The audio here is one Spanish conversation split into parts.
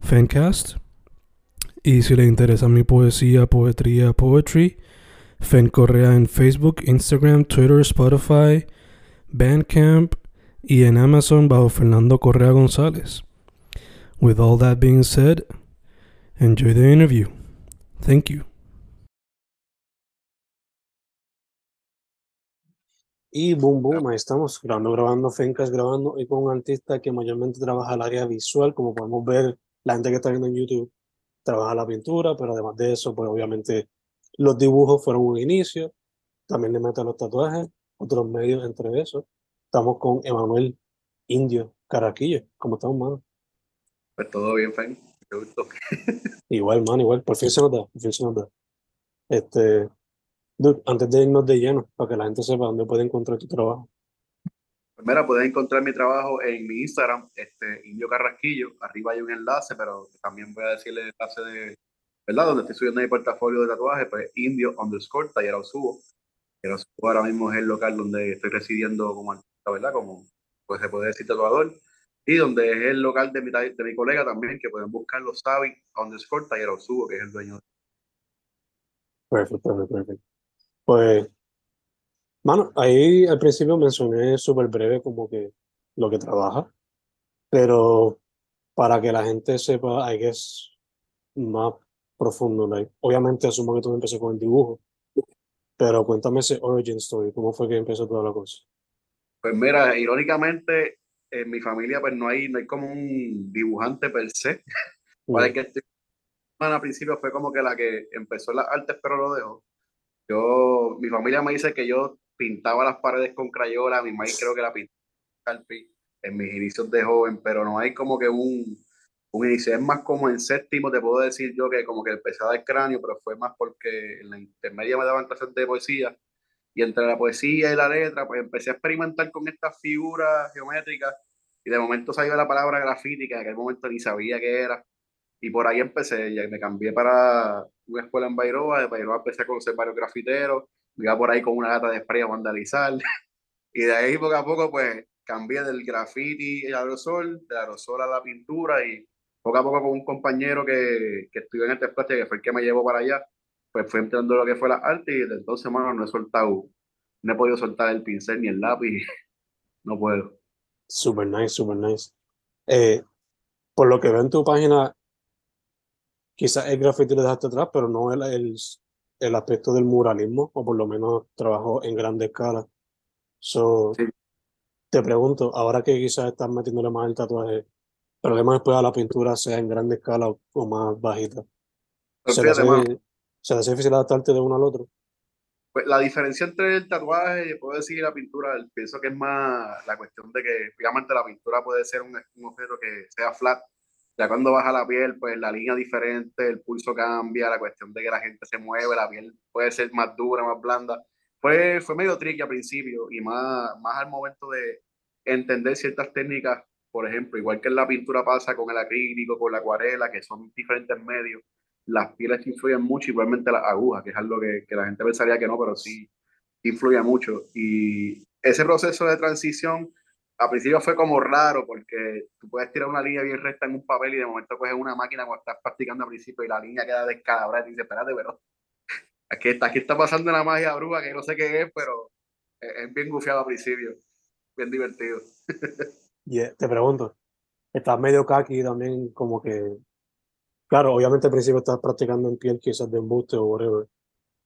Fencast. Y si le interesa mi poesía, poetría, poetry, Fen Correa en Facebook, Instagram, Twitter, Spotify, Bandcamp y en Amazon bajo Fernando Correa González. With all that being said, enjoy the interview. Thank you. Y boom, boom, ahí estamos, grabando, grabando, Fencast grabando, y con un artista que mayormente trabaja el área visual, como podemos ver, la gente que está viendo en YouTube trabaja la pintura, pero además de eso, pues obviamente los dibujos fueron un inicio, también le meten los tatuajes, otros medios entre eso. Estamos con Emanuel Indio Caraquillo. ¿Cómo estamos, mano? Pues todo bien, gusto. igual, man, igual. Por fin se nos da, por fin se nos da. Este, dude, antes de irnos de lleno, para que la gente sepa dónde puede encontrar tu trabajo. Pues mira, puedes encontrar mi trabajo en mi Instagram, este, Indio Carrasquillo. Arriba hay un enlace, pero también voy a decirle el enlace de, ¿verdad? Donde estoy subiendo mi portafolio de tatuajes, pues Indio underscore, taller subo. Ahora mismo es el local donde estoy residiendo como artista, ¿verdad? Como, pues se puede decir tatuador. Y donde es el local de mi, de mi colega también, que pueden buscarlo, Sabi underscore, taller subo, que es el dueño. Perfecto, perfecto. Pues Mano, ahí al principio mencioné súper breve como que lo que trabaja, pero para que la gente sepa, hay que es más profundo. Obviamente asumo que todo empezó con el dibujo, pero cuéntame ese origin story, ¿cómo fue que empezó toda la cosa? Pues mira, irónicamente, en mi familia pues no hay, no hay como un dibujante per se. Para que este, al principio fue como que la que empezó las artes, pero lo dejó. Yo, mi familia me dice que yo pintaba las paredes con crayola, mi madre creo que la pintaba en mis inicios de joven, pero no hay como que un, un inicio, es más como en séptimo, te puedo decir yo que como que empezaba el cráneo, pero fue más porque en la intermedia me daban clases de poesía, y entre la poesía y la letra, pues empecé a experimentar con estas figuras geométricas, y de momento salió la palabra grafiti, que en aquel momento ni sabía qué era, y por ahí empecé, ya me cambié para una escuela en Bairoa, de Bairoa empecé a conocer varios grafiteros, iba por ahí con una gata de spray a vandalizar. y de ahí poco a poco, pues cambié del graffiti al aerosol, del aerosol a la pintura y poco a poco con un compañero que, que estudió en este espacio, que fue el que me llevó para allá, pues fue entrando lo que fue la arte y desde entonces, mano, no he soltado, no he podido soltar el pincel ni el lápiz, no puedo. Super nice, super nice. Eh, por lo que veo en tu página, quizás el graffiti lo dejaste atrás, pero no el, el, el aspecto del muralismo, o por lo menos trabajo en grande escala. So, Te pregunto, ahora que quizás estás metiéndole más el tatuaje, problema después a la pintura sea en grande escala o, más bajita. Pues ¿Se, hace, ¿Se hace difícil adaptarte de uno al otro? Pues la diferencia entre el tatuaje, puedo decir, y la pintura, pienso que es más la cuestión de que, obviamente, la pintura puede ser un, un objeto que sea flat, ya cuando baja la piel, pues la línea diferente, el pulso cambia, la cuestión de que la gente se mueve, la piel puede ser más dura, más blanda. Fue, fue medio tricky al principio y más, más al momento de entender ciertas técnicas, por ejemplo, igual que en la pintura pasa con el acrílico, con la acuarela, que son diferentes medios, las pieles influyen mucho, igualmente las agujas, que es algo que, que la gente pensaría que no, pero sí influye mucho. Y ese proceso de transición a principio fue como raro porque tú puedes tirar una línea bien recta en un papel y de momento coges una máquina cuando estás practicando al principio y la línea queda descalabrada y te dices, espérate, pero aquí está, aquí está pasando una magia bruja que no sé qué es, pero es, bien gufiado al principio, bien divertido. y te pregunto, estás medio kaki también como que Claro, obviamente al principio estás practicando en piel quizás de embuste o whatever,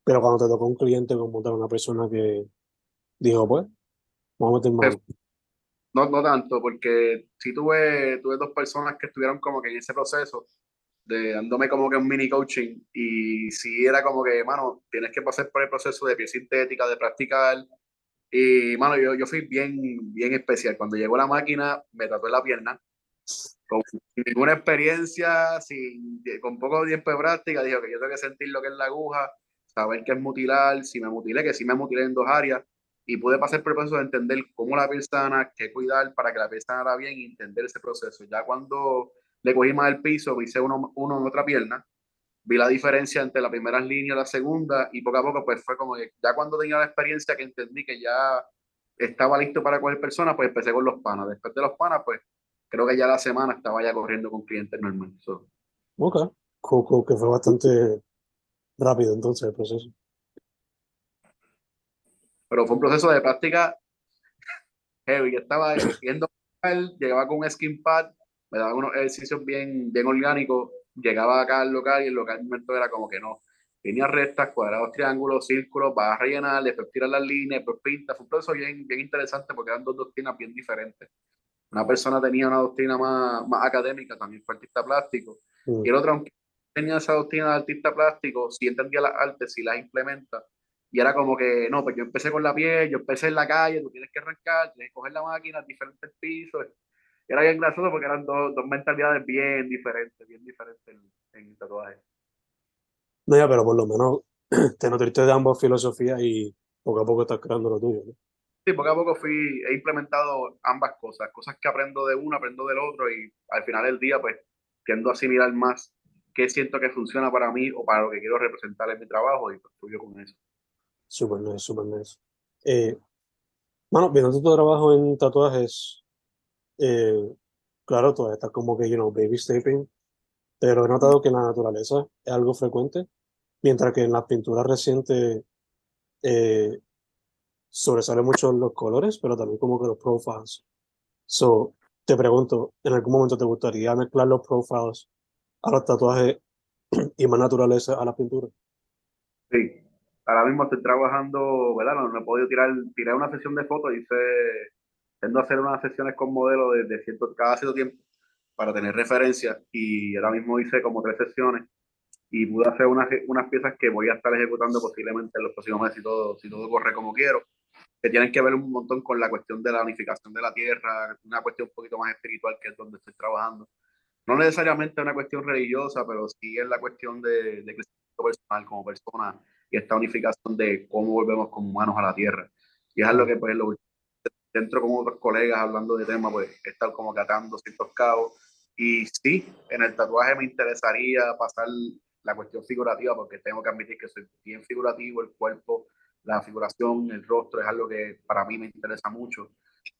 pero cuando te tocó un cliente como tal, una persona que dijo, pues, vamos a meter mano. No, no tanto, porque sí tuve, tuve dos personas que estuvieron como que en ese proceso de dándome como que un mini coaching y sí era como que, mano, tienes que pasar por el proceso de piel sintética, de practicar. Y, mano, yo, yo fui bien, bien especial. Cuando llegó la máquina, me trató la pierna con ninguna experiencia, sin, con poco tiempo de práctica, dijo que yo tengo que sentir lo que es la aguja, saber qué es mutilar, si me mutilé, que sí me mutilé en dos áreas, y pude pasar por el proceso de entender cómo la piel sana, qué cuidar para que la piel sana bien y entender ese proceso. Ya cuando le cogí más el piso, hice uno, uno en otra pierna, vi la diferencia entre la primera línea y la segunda, y poco a poco pues fue como que ya cuando tenía la experiencia que entendí que ya estaba listo para coger personas, pues empecé con los panas. Después de los panas, pues creo que ya la semana estaba ya corriendo con clientes normales. So. Ok, cool, que fue bastante rápido entonces el proceso. Pero fue un proceso de práctica heavy. Yo estaba yendo, llegaba con un skin pad, me daba unos ejercicios bien, bien orgánicos, llegaba acá al local y el local momento era como que no. Líneas rectas, cuadrados, triángulos, círculos, vas a rellenar, después tiras las líneas, después pintas. Fue un proceso bien, bien interesante porque eran dos doctrinas bien diferentes una persona tenía una doctrina más, más académica, también fue artista plástico, mm. y el otro, aunque tenía esa doctrina de artista plástico, sí entendía las artes, sí las implementa, y era como que, no, pues yo empecé con la piel, yo empecé en la calle, tú tienes que arrancar, tienes que coger la máquina, diferentes pisos, era bien gracioso porque eran dos, dos mentalidades bien diferentes, bien diferentes en, el tatuaje. No, ya, pero por lo menos te nutriste de ambas filosofías y poco a poco estás creando lo tuyo. ¿no? Sí, poco a poco fui, he implementado ambas cosas, cosas que aprendo de uno, aprendo del otro y al final del día pues tiendo a asimilar más qué siento que funciona para mí o para lo que quiero representar en mi trabajo y pues con eso. Súper nice, súper nice. Eh, bueno, viendo tu trabajo en tatuajes, eh, claro, todavía estás como que, you know, baby stepping, pero he notado que en la naturaleza es algo frecuente, mientras que en las pinturas recientes eh, sobresale mucho los colores, pero también como que los profiles. So, te pregunto, ¿en algún momento te gustaría mezclar los profiles a los tatuajes y más naturaleza a la pintura? Sí, ahora mismo estoy trabajando, ¿verdad? No, he podido tirar, tirar una sesión de fotos, hice, tendo a hacer unas sesiones con modelos de, de cierto, cada cierto tiempo para tener referencia y ahora mismo hice como tres sesiones y pude hacer unas, unas piezas que voy a estar ejecutando posiblemente en los próximos meses si todo, si todo corre como quiero que tienen que ver un montón con la cuestión de la unificación de la tierra, una cuestión un poquito más espiritual que es donde estoy trabajando. No necesariamente una cuestión religiosa, pero sí es la cuestión de, de crecimiento personal como persona y esta unificación de cómo volvemos como humanos a la tierra. Y es algo que, pues, lo, dentro con otros colegas hablando de tema, pues, estar como catando ciertos cabos. Y sí, en el tatuaje me interesaría pasar la cuestión figurativa, porque tengo que admitir que soy bien figurativo, el cuerpo la figuración, el rostro es algo que para mí me interesa mucho.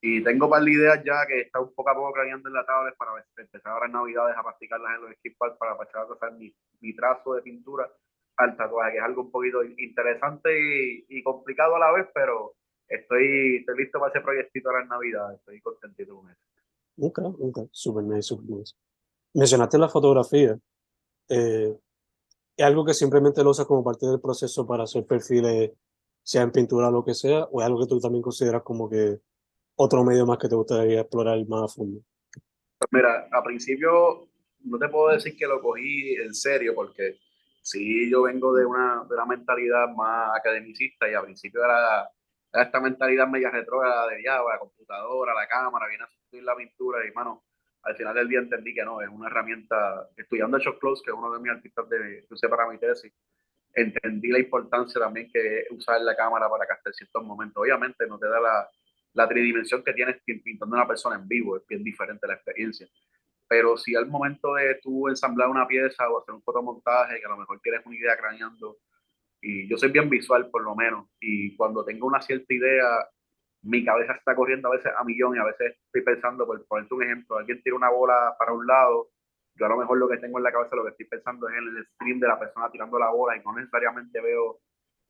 Y tengo par de ideas ya que está un poco a poco craneando en la tablet para empezar ahora en Navidades a practicarlas en los skippads para empezar a trazar mi, mi, trazo de pintura al tatuaje, que es algo un poquito interesante y, complicado a la vez, pero estoy, estoy listo para ese proyectito ahora en Navidad, estoy contentito con eso. Ok, ok, super nice, super nice. Mencionaste la fotografía. Eh, ¿Es algo que simplemente lo usas como parte del proceso para hacer perfiles sea en pintura o lo que sea, o es algo que tú también consideras como que otro medio más que te gustaría explorar más a fondo? Mira, a principio no te puedo decir que lo cogí en serio, porque sí yo vengo de una, de una mentalidad más academicista y a principio era, esta mentalidad media retrógrada de ya, la computadora, la cámara, viene a sustituir la pintura y mano, al final del día entendí que no, es una herramienta, estudiando Shot Close, que es uno de mis artistas de, que usé para mi tesis, entendí la importancia también que usar la cámara para captar ciertos momentos. Obviamente no te da la, la tridimensión que tienes pintando a una persona en vivo, es bien diferente la experiencia. Pero si al momento de tú ensamblar una pieza o hacer un fotomontaje, que a lo mejor tienes una idea craneando, y yo soy bien visual por lo menos, y cuando tengo una cierta idea, mi cabeza está corriendo a veces a millón y a veces estoy pensando, por ponerte un ejemplo, alguien tira una bola para un lado yo a lo mejor lo que tengo en la cabeza, lo que estoy pensando es en el stream de la persona tirando la bola y no necesariamente veo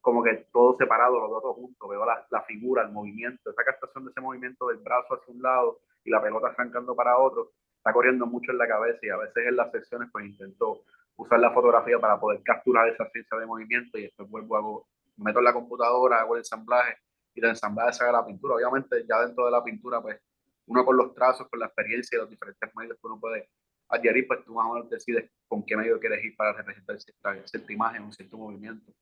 como que todo separado, los dos juntos, veo la, la, figura, el movimiento, esa captación de ese movimiento del brazo hacia un lado y la pelota arrancando para otro, está corriendo mucho en la cabeza y a veces en las sesiones pues intento usar la fotografía para poder capturar esa ciencia de movimiento y después vuelvo, hago, meto en la computadora, hago el ensamblaje y de ensamblaje saca la pintura. Obviamente ya dentro de la pintura, pues uno con los trazos, con la experiencia y los diferentes medios que uno puede adherir, pues tú más o menos decides con qué medio quieres ir para representar cierta, cierta imagen, un cierto movimiento.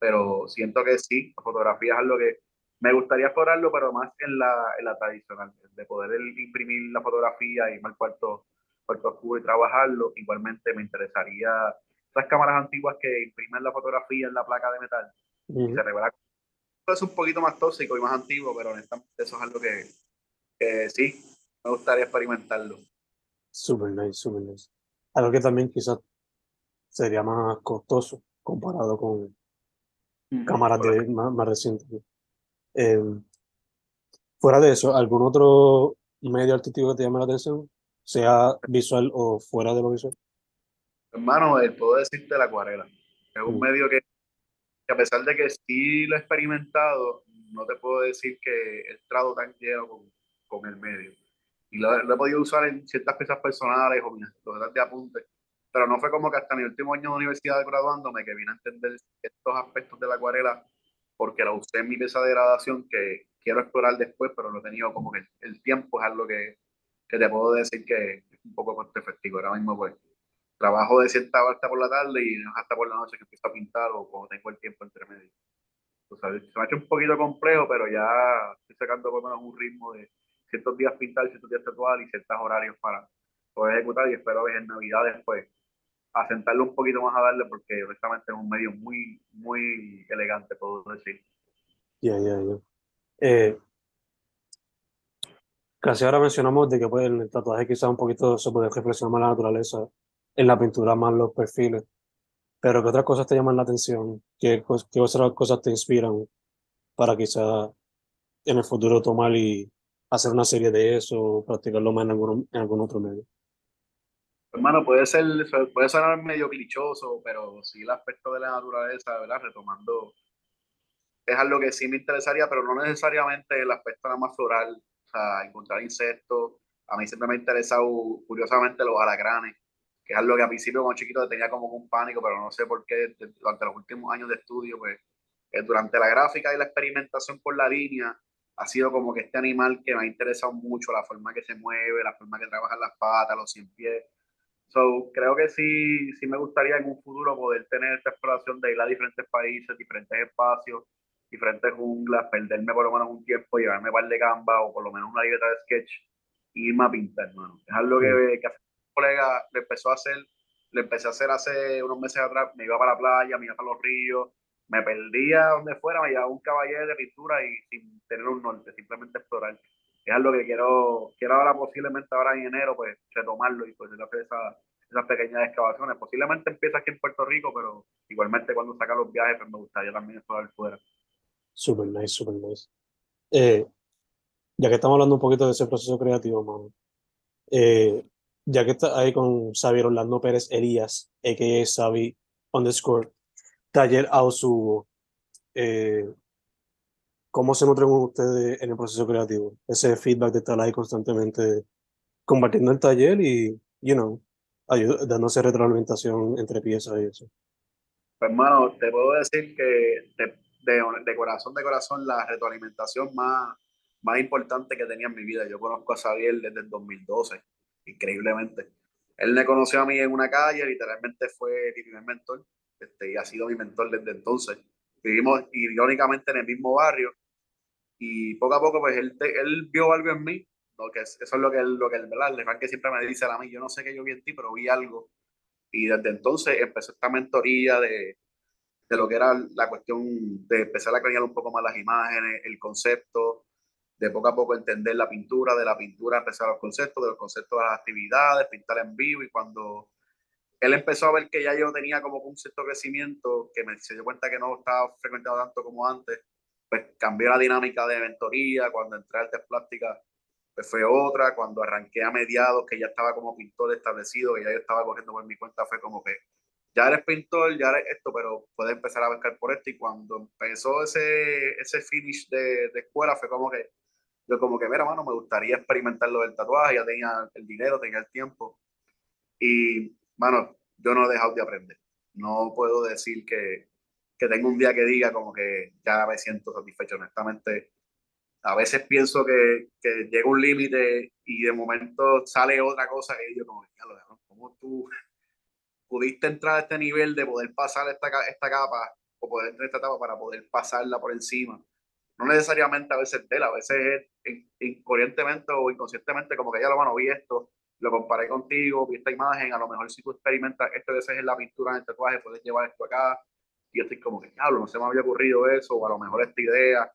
Pero siento que sí, la fotografía es algo que me gustaría explorarlo, pero más en la, en la tradicional, de poder imprimir la fotografía y al cuarto, cuarto oscuro y trabajarlo. Igualmente me interesaría esas cámaras antiguas que imprimen la fotografía en la placa de metal y se revela. Es un poquito más tóxico y más antiguo, pero honestamente eso es algo que, que sí, me gustaría experimentarlo. Super nice, super nice. Algo que también quizás sería más costoso comparado con cámaras de, más, más recientes. Em, fuera de eso, ¿algún otro medio artístico que te llame la atención? Sea visual o fuera de lo visual. Hermano, el puedo decirte la acuarela. Es un mm. medio que, a pesar de que sí lo he experimentado, no te puedo decir que he entrado tan lleno con, con el medio. Y lo, he podido usar en ciertas piezas personales o mis de apuntes, pero no fue como que hasta mi último año de universidad graduándome que vine a entender estos aspectos de la acuarela porque la usé en mi pieza de gradación que quiero explorar después, pero no he tenido como que el tiempo es algo que, que te puedo decir que es un poco coste efectivo. Ahora mismo pues trabajo de cierta hasta por la tarde y hasta por la noche que empiezo a pintar o cuando tengo el tiempo entre medio. O sea, se me ha hecho un poquito complejo, pero ya estoy sacando por lo menos un ritmo de ciertos días pintar, ciertos días tatuar y ciertos horarios para poder ejecutar y espero ver en Navidades pues a sentarlo un poquito más a darle porque honestamente es un medio muy, muy elegante, puedo decir. Ya, ya, ya. Eh, casi ahora mencionamos de que pues, en el tatuaje quizás un poquito se puede reflexionar más la naturaleza, en la pintura más los perfiles, pero ¿qué otras cosas te llaman la atención? ¿Qué, qué otras cosas te inspiran para quizás en el futuro tomar y hacer una serie de eso o practicarlo más en algún, en algún otro medio? Hermano, puede ser, puede sonar medio clichoso, pero sí el aspecto de la naturaleza, ¿verdad? Retomando, es algo que sí me interesaría, pero no necesariamente el aspecto nada más floral, o sea, encontrar insectos. A mí siempre me ha interesado, curiosamente, los alacranes, que es algo que a principio como chiquito tenía como un pánico, pero no sé por qué durante los últimos años de estudio, pues, eh, durante la gráfica y la experimentación por la línea, ha sido como que este animal que me ha interesado mucho, la forma que se mueve, la forma que trabaja las patas, los cien pies So, creo que sí, sí me gustaría en un futuro poder tener esta exploración de ir a diferentes países, diferentes espacios, diferentes junglas, perderme por lo menos un tiempo, llevarme un par de gamba o por lo menos una libreta de sketch y irme a pintar, hermano. Es algo que, que un colega le empezó a hacer, le empecé a hacer hace unos meses atrás, me iba para la playa, me iba para los ríos, me perdía donde fuera, me llevaba un caballero de pintura y sin tener un norte, simplemente explorar es algo que quiero, quiero ahora posiblemente ahora en enero, pues retomarlo y pues hacer esas pequeñas excavaciones. Posiblemente empieza aquí en Puerto Rico, pero igualmente cuando saca los viajes, pues me gustaría también explorar fuera. Super nice, super nice. Eh, ya que estamos hablando un poquito de ese proceso creativo, mano, eh, ya que está ahí con Xavier Orlando Pérez Elías, a.k.a. Xavi underscore, taller Ausubo, eh, ¿Cómo se nutren ustedes en el proceso creativo? Ese feedback de estar ahí constantemente compartiendo el taller y, you know, dándose retroalimentación entre piezas y eso. Pues, hermano, te puedo decir que de, de, corazón, de corazón, la retroalimentación más, más importante que tenía en mi vida. Yo conozco a Xavier desde el 2012, increíblemente. Él me conoció a mí en una calle, literalmente fue mi primer mentor, este, y ha sido mi mentor desde entonces vivimos irónicamente en el mismo barrio y poco a poco pues él, él vio algo en mí, lo que es, eso es lo que lo que él, ¿verdad? que siempre me dice a mí, yo no sé qué yo vi en ti, pero vi algo y desde entonces empezó esta mentoría de, de lo que era la cuestión de empezar a crear un poco más las imágenes, el concepto, de poco a poco entender la pintura, de la pintura empezar los conceptos, de los conceptos de las actividades, pintar en vivo y cuando él empezó a ver que ya yo tenía como un cierto crecimiento, que me se dio cuenta que no estaba frecuentando tanto como antes, pues cambió la dinámica de mentoría, cuando entré a artes plásticas, pues fue otra, cuando arranqué a mediados, que ya estaba como pintor establecido, que ya yo estaba cogiendo por mi cuenta, fue como que ya eres pintor, ya eres esto, pero puedes empezar a buscar por esto, y cuando empezó ese, ese finish de, de escuela, fue como que, yo como que, mira, mano, me gustaría experimentar lo del tatuaje, ya tenía el dinero, tenía el tiempo, y Mano, yo no he dejado de aprender. No puedo decir que, que tengo un día que diga como que ya me siento satisfecho. Honestamente, a veces pienso que, que llega un límite y de momento sale otra cosa que yo como, ¿cómo tú pudiste entrar a este nivel de poder pasar esta, esta capa o poder entrar esta etapa para poder pasarla por encima? No necesariamente a veces de él, a veces es incoherentemente o inconscientemente como que ya lo bueno, vi esto, lo comparé contigo, vi esta imagen, a lo mejor si tú experimentas esto de veces en la pintura, en el tatuaje, puedes llevar esto acá, y yo estoy como que, diablo, no se me había ocurrido eso, o a lo mejor esta idea.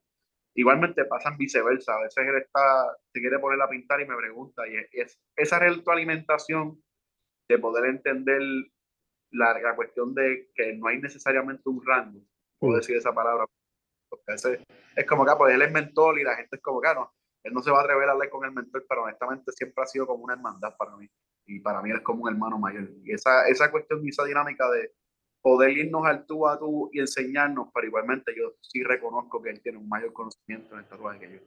Igualmente pasan viceversa, a veces él está, se quiere poner a pintar y me pregunta, y es, esa retroalimentación de poder entender la, la, cuestión de que no hay necesariamente un rango, puedo mm. decir esa palabra, porque ese, es como que ah, pues él es mentor y la gente es como que ah, no, él no se va a atrever a hablar con el mentor, pero honestamente siempre ha sido como una hermandad para mí. Y para mí es como un hermano mayor. Y esa, esa cuestión y esa dinámica de poder irnos al tú a tú y enseñarnos, pero igualmente yo sí reconozco que él tiene un mayor conocimiento en el tatuaje que yo.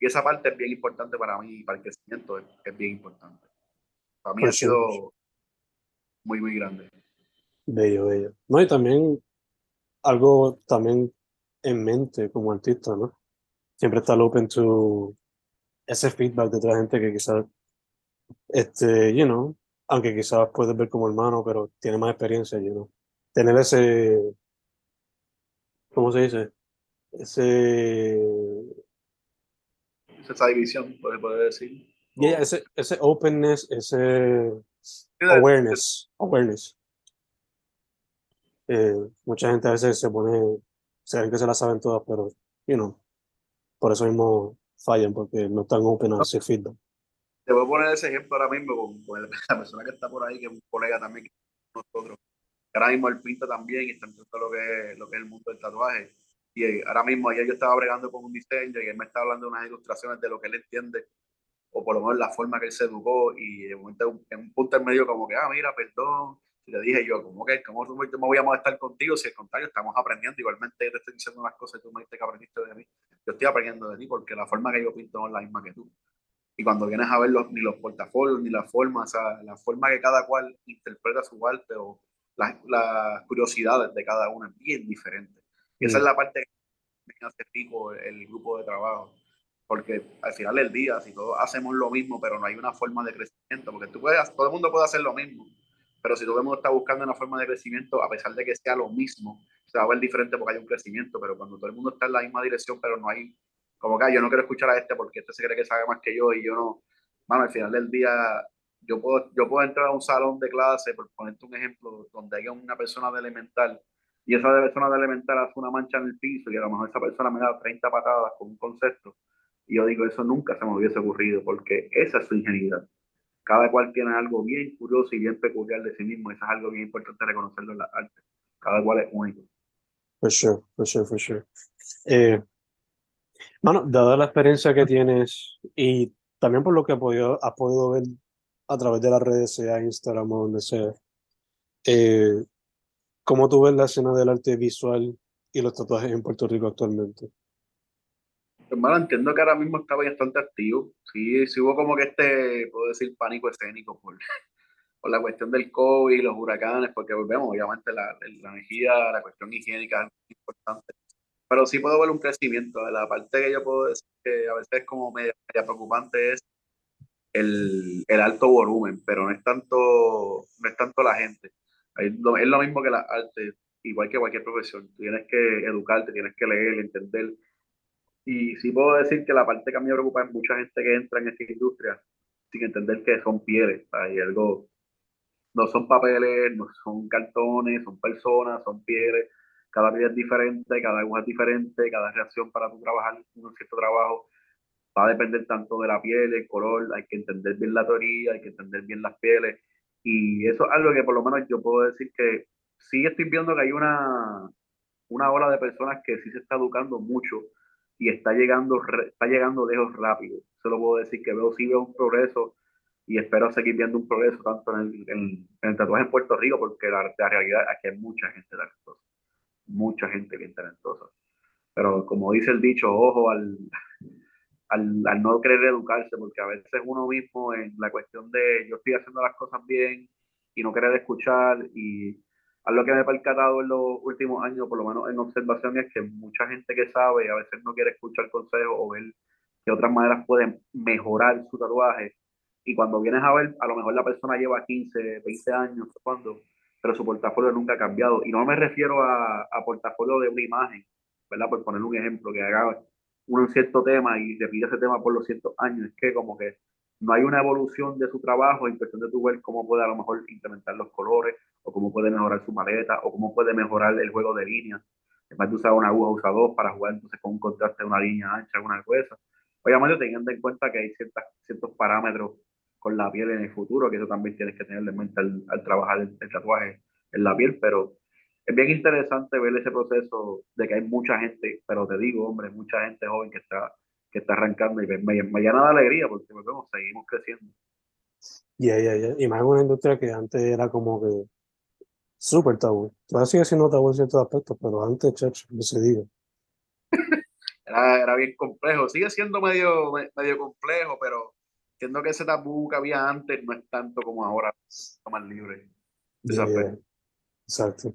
Y esa parte es bien importante para mí y para el crecimiento es, es bien importante. Para mí ha sido muy, muy grande. Bello, bello. No, y también algo también en mente como artista, ¿no? Siempre estar open to ese feedback de otra gente que quizás, este, you know, aunque quizás puedes ver como hermano, pero tiene más experiencia, you know. Tener ese, ¿cómo se dice? Ese... Esa división, puede decir. Yeah, ese, ese openness, ese awareness, awareness. Eh, mucha gente a veces se pone, se creen que se la saben todas, pero, you know, por eso mismo fallan porque no están open a ese feedback. Te voy a poner ese ejemplo ahora mismo con, la persona que está por ahí, que es un colega también que nosotros. Ahora mismo él pinta también y está en todo lo que, es, lo que es el mundo del tatuaje. Y eh, ahora mismo ayer yo estaba bregando con un diseño y él me está hablando de unas ilustraciones de lo que él entiende, o por lo menos la forma que él se educó, y en un punto en medio como que, ah, mira, perdón, y le dije yo, ¿cómo que cómo me voy a molestar contigo si al contrario estamos aprendiendo? Igualmente yo te estoy diciendo unas cosas y tú me dijiste que aprendiste de mí. Yo estoy aprendiendo de ti porque la forma que yo pinto no es la misma que tú. Y cuando vienes a ver los, ni los portafolios, ni la forma, o sea, la forma que cada cual interpreta su arte o las, las curiosidades de cada uno es bien diferente. Y esa es la parte que me hace rico el grupo de trabajo. Porque al final del día, si todos hacemos lo mismo, pero no hay una forma de crecimiento, porque tú puedes, todo el mundo puede hacer lo mismo, pero si todo el mundo está buscando una forma de crecimiento, a pesar de que sea lo mismo, se va a ver diferente porque hay un crecimiento, pero cuando todo el mundo está en la misma dirección, pero no hay, como que yo no quiero escuchar a este porque este se cree que sabe más que yo y yo no, mano, al final del día, yo puedo, yo puedo entrar a un salón de clase, por ponerte un ejemplo, donde haya una persona de elemental y esa persona de elemental hace una mancha en el piso y a lo mejor esa persona me da 30 patadas con un concepto y yo digo, eso nunca se me hubiese ocurrido porque esa es su ingenuidad cada cual tiene algo bien curioso y bien peculiar de sí mismo. Eso es algo bien importante reconocerlo en la arte. Cada cual es único. For sure, for sure, for sure. Eh, bueno, dada la experiencia que tienes y también por lo que has podido, has podido ver a través de las redes, sea Instagram o donde sea, eh, ¿cómo tú ves la escena del arte visual y los tatuajes en Puerto Rico actualmente? Hermano, entiendo que ahora mismo está bastante activo. Sí, sí hubo como que este, puedo decir, pánico escénico por, por la cuestión del COVID, los huracanes, porque volvemos, obviamente la, la energía, la cuestión higiénica es importante. Pero sí puedo ver un crecimiento. La parte que yo puedo decir que a veces es como media, preocupante es el, el, alto volumen, pero no es tanto, no es tanto la gente. Es lo, es lo mismo que la arte, igual que cualquier profesión. Tienes que educarte, tienes que leer, entender y sí puedo decir que la parte que a mí me preocupa es mucha gente que entra en esta industria sin entender que son pieles. Hay algo, no son papeles, no son cartones, son personas, son pieles. Cada piel es diferente, cada aguja es diferente, cada reacción para tu trabajar un cierto trabajo va a depender tanto de la piel, el color, hay que entender bien la teoría, hay que entender bien las pieles. Y eso es algo que por lo menos yo puedo decir que sí estoy viendo que hay una, una ola de personas que sí se está educando mucho y está llegando, está llegando lejos rápido. Solo puedo decir que veo, sí veo un progreso y espero seguir viendo un progreso tanto en el, en, el tatuaje en Puerto Rico, porque la, realidad es que hay mucha gente talentosa, mucha gente bien talentosa. Pero como dice el dicho, ojo al, al, al, no querer educarse, porque a veces uno mismo en la cuestión de yo estoy haciendo las cosas bien y no querer escuchar y a lo que me he percatado en los últimos años, por lo menos en observación, es que mucha gente que sabe a veces no quiere escuchar consejos o ver que otras maneras pueden mejorar su tatuaje. Y cuando vienes a ver, a lo mejor la persona lleva 15, 20 años tatuando, pero su portafolio nunca ha cambiado. Y no me refiero a, a portafolio de una imagen, ¿verdad? Por poner un ejemplo, que haga un cierto tema y repite ese tema por los cientos años. Es que como que no hay una evolución de su trabajo en cuestión de tu ver cómo puede a lo mejor implementar los colores o cómo puede mejorar su maleta o cómo puede mejorar el juego de líneas. En vez de usar una aguja, usa dos para jugar entonces con un contraste de una línea ancha, alguna cosa. Obviamente teniendo en cuenta que hay ciertas, ciertos parámetros con la piel en el futuro, que eso también tienes que tener en mente al, trabajar el, tatuaje en la piel, pero es bien interesante ver ese proceso de que hay mucha gente, pero te digo, hombre, mucha gente joven que está, que está arrancando y me, me, llena de alegría porque seguimos creciendo. Y ahí, y más una industria que antes era como que súper tabú. Todavía sigue siendo tabú en ciertos aspectos, pero antes, chacho, no se diga. era, era bien complejo. Sigue siendo medio, medio complejo, pero entiendo que ese tabú que había antes no es tanto como ahora, está más libre. Exacto.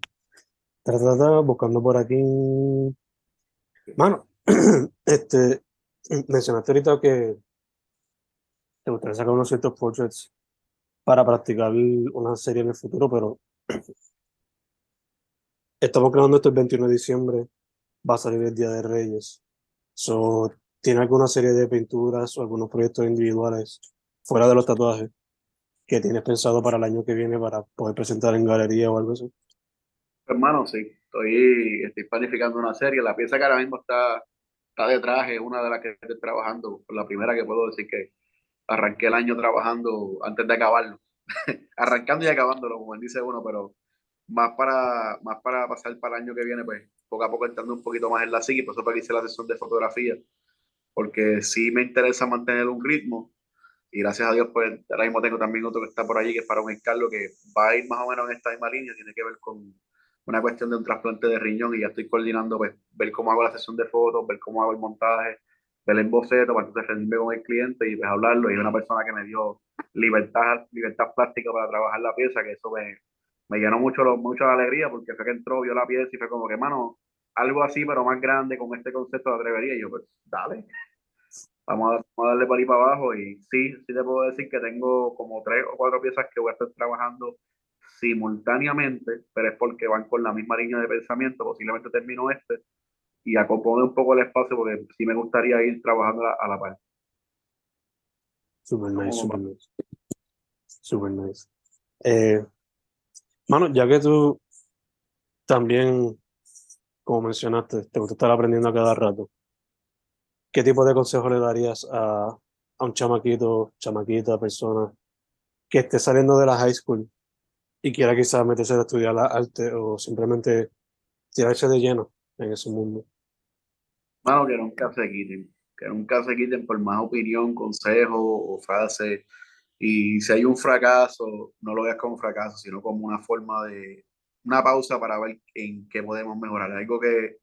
Trata, buscando por aquí. Mano, este, mencionaste ahorita que te gustaría sacar unos ciertos portraits para practicar una serie en el futuro, pero estamos grabando esto el 21 de diciembre, va a salir el Día de Reyes. So, ¿Tiene alguna serie de pinturas o algunos proyectos individuales fuera de los tatuajes que tienes pensado para el año que viene para poder presentar en galería o algo así? Hermano, sí, estoy, estoy planificando una serie. La pieza que ahora mismo está, está detrás es una de las que estoy trabajando. La primera que puedo decir que arranqué el año trabajando antes de acabarlo. Arrancando y acabándolo, como dice uno, pero más para, más para pasar para el año que viene, pues poco a poco entrando un poquito más en la psique, por eso para la sesión de fotografía porque sí me interesa mantener un ritmo y gracias a Dios pues ahora mismo tengo también otro que está por allí que es para un escalo que va a ir más o menos en esta misma línea, tiene que ver con una cuestión de un trasplante de riñón y ya estoy coordinando pues ver cómo hago la sesión de fotos, ver cómo hago el montaje, ver el boceto para entonces rendirme con el cliente y pues hablarlo y una persona que me dio libertad, libertad plástica para trabajar la pieza que eso me, me llenó mucho, mucho de alegría porque fue que entró, vio la pieza y fue como que mano, algo así, pero más grande con este concepto de atrevería. Y yo, pues, dale, vamos a, darle para ahí para abajo. Y sí, sí te puedo decir que tengo como tres o cuatro piezas que voy a estar trabajando simultáneamente, pero es porque van con la misma línea de pensamiento. Posiblemente termino este y acopone un poco el espacio porque sí me gustaría ir trabajando a la, par. Super nice, super nice. Super nice. Eh, mano, ya que tú también como mencionaste, te gusta estar aprendiendo a cada rato. ¿Qué tipo de consejo le darías a, a un chamaquito, chamaquita, persona que esté saliendo de la high school y quiera quizás meterse a estudiar la arte o simplemente tirarse de lleno en ese mundo? Bueno, que nunca se quiten, que nunca se quiten por más opinión, consejo o frase. Y si hay un fracaso, no lo veas como un fracaso, sino como una forma de, una pausa para ver en qué podemos mejorar. Algo que,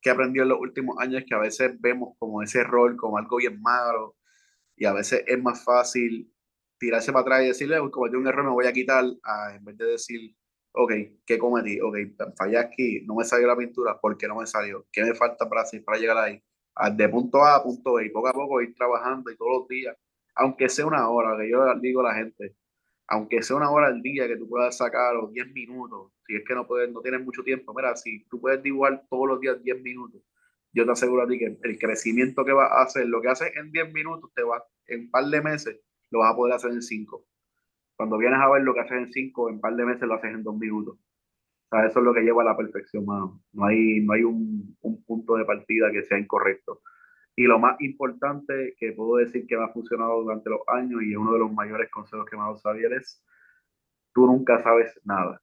que aprendido en los últimos años es que a veces vemos como ese rol como algo bien malo y a veces es más fácil tirarse para atrás y decirle, cometí un error, me voy a quitar, en vez de decir, ok, ¿qué cometí? Ok, fallé aquí, no me salió la pintura, ¿por qué no me salió? ¿Qué me falta para, para llegar ahí? Ah, de punto A a punto B, y poco a poco ir trabajando y todos los días, aunque sea una hora, que yo digo a la gente, aunque sea una hora al día que tú puedas sacar o 10 minutos, si es que no puedes, no tienes mucho tiempo, mira, si tú puedes dibujar todos los días 10 minutos, yo te aseguro a ti que el crecimiento que vas a hacer, lo que haces en 10 minutos, te va, en un par de meses, lo vas a poder hacer en 5. Cuando vienes a ver lo que haces en 5, en un par de meses lo haces en 2 minutos. O sea, eso es lo que lleva a la perfección, mano. No hay, no hay un, un punto de partida que sea incorrecto. Y lo más importante que puedo decir que me ha funcionado durante los años y es uno de los mayores consejos que me ha dado Xavier es, tú nunca sabes nada.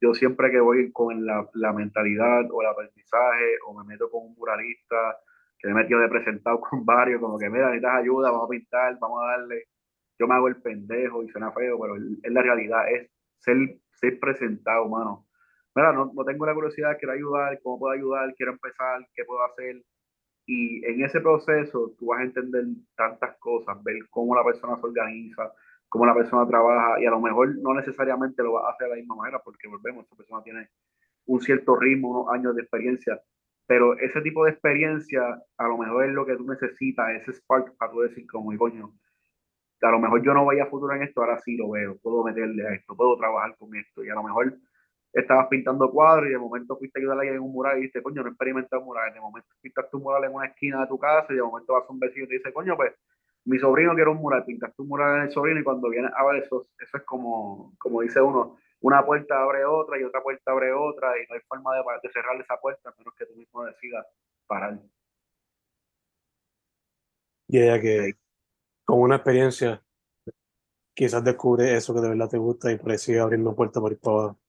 Yo siempre que voy con la, la mentalidad o el aprendizaje o me meto con un muralista, que me he metido de presentado con varios, como que mira, necesitas ayuda, vamos a pintar, vamos a darle. Yo me hago el pendejo y suena feo, pero es la realidad, es ser, presentado, mano. Mira, no, no tengo la curiosidad, quiero ayudar, cómo puedo ayudar, quiero empezar, qué puedo hacer y en ese proceso tú vas a entender tantas cosas, ver cómo la persona se organiza, cómo la persona trabaja y a lo mejor no necesariamente lo va a hacer de la misma manera porque volvemos, esa persona tiene un cierto ritmo, unos años de experiencia, pero ese tipo de experiencia a lo mejor es lo que tú necesitas, ese spark para tú decir como, coño, a lo mejor yo no voy a futuro en esto, ahora sí lo veo, puedo meterle a esto, puedo trabajar con esto y a lo mejor estabas pintando cuadros y de momento fuiste a ayudar a alguien en un mural y dices, coño, no experimenté un mural, de momento pintas tu mural en una esquina de tu casa y de momento vas a un vecino y te dice, coño, pues mi sobrino quiere un mural, pintas tu mural en el sobrino y cuando vienes a ver eso, eso es como, como dice uno, una puerta abre otra y otra puerta abre otra y no hay forma de, de cerrar esa puerta a menos que tú mismo decidas parar. Y ella que con una experiencia quizás descubre eso que de verdad te gusta y por ahí sigue abriendo puertas por ir para abajo.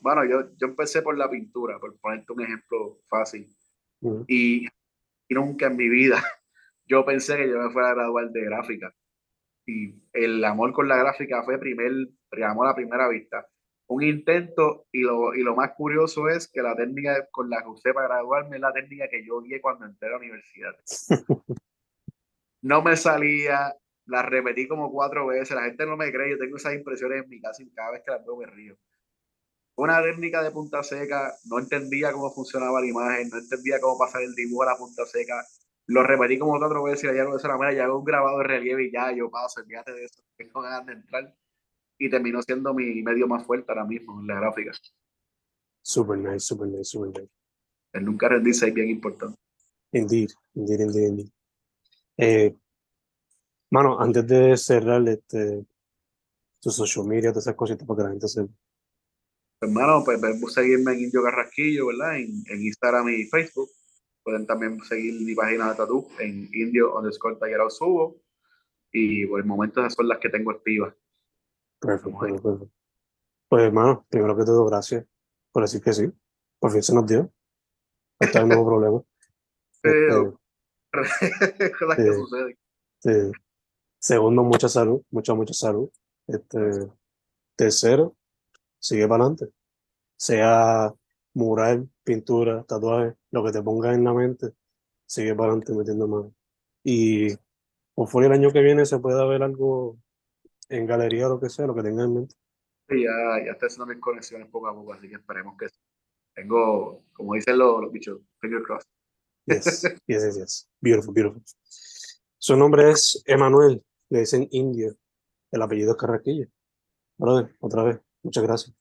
Bueno, yo, yo empecé por la pintura, por ponerte un ejemplo fácil. y, y nunca en mi vida yo pensé que yo me fuera a graduar de gráfica y el amor con la gráfica fue primer, amor a primera vista. Un intento y lo, y lo más curioso es que la técnica con la que usé para graduarme es la técnica que yo vi cuando entré a la universidad. No me salía, la repetí como cuatro veces, la gente no me cree, yo tengo esas impresiones en mi casa y cada vez que las veo me río. Una técnica de punta seca, no entendía cómo funcionaba la imagen, no entendía cómo pasar el dibujo a la punta seca, lo repetí como cuatro veces y ya no de esa manera, ya hago un grabado de relieve y ya yo paso, fíjate de eso, tengo ganas de entrar. Y terminó siendo mi medio más fuerte ahora mismo en la gráfica. Super nice, super nice, super nice. El nunca rendirse es bien importante. Indeed, indeed, indeed, indeed. Eh, mano, antes de cerrar este, tu social media, todas esas cositas para que la gente sepa. Hermano, pues, pues seguirme en Indio Carrasquillo, ¿verdad? En, en Instagram y Facebook Pueden también seguir mi página de tatu en indio underscore taller subo. Y por el momento esas son las que tengo activas. Perfecto, perfecto. Pues hermano, primero que todo, gracias por decir que sí. Por fin se nos dio. Está el nuevo problema. Pero, este, que sucede. Sí. Segundo, mucha salud, mucha, mucha salud. Este, tercero, sigue para adelante. Sea mural, pintura, tatuaje, lo que te ponga en la mente, sigue para adelante metiendo mano. Y por fuera el año que viene se puede ver algo en galería o lo que sea, lo que tenga en mente. Sí, ya, ya estoy haciendo mis conexiones poco a poco, así que esperemos que tengo, como dicen los, los bichos, finger crossed. Yes, yes, yes, Beautiful, beautiful. Su nombre es Emanuel, le dicen Indio. El apellido es Carraquillo. Brother, otra vez, muchas gracias.